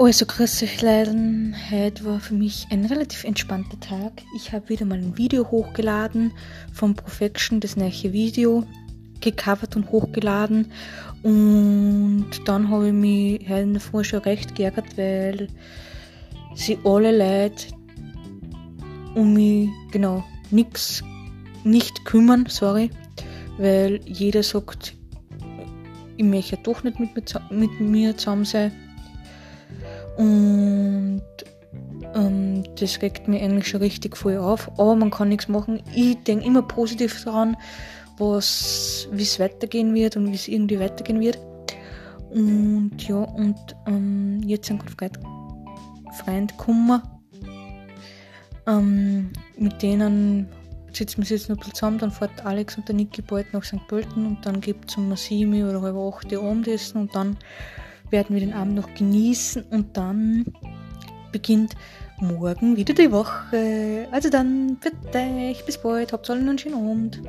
Also, grüß euch Leiden. Heute war für mich ein relativ entspannter Tag. Ich habe wieder mal ein Video hochgeladen vom Profection, das neue Video, gecovert und hochgeladen. Und dann habe ich mich heute in der Früh schon recht geärgert, weil sie alle Leute um mich, genau, nix, nicht kümmern, sorry, weil jeder sagt, ich möchte doch nicht mit mir, mit mir zusammen sein und ähm, das regt mich eigentlich schon richtig voll auf. Aber man kann nichts machen. Ich denke immer positiv daran, wie es weitergehen wird und wie es irgendwie weitergehen wird. Und ja, und ähm, jetzt sind gerade Freund gekommen. Ähm, mit denen sitzen wir jetzt noch ein bisschen zusammen, dann fährt Alex und der Niki bald nach St. Pölten und dann gibt es um 7 oder halb 8 Uhr Abendessen und dann werden wir den Abend noch genießen und dann beginnt morgen wieder die Woche. Also dann, bitte, bis bald, habt alle einen schönen Abend.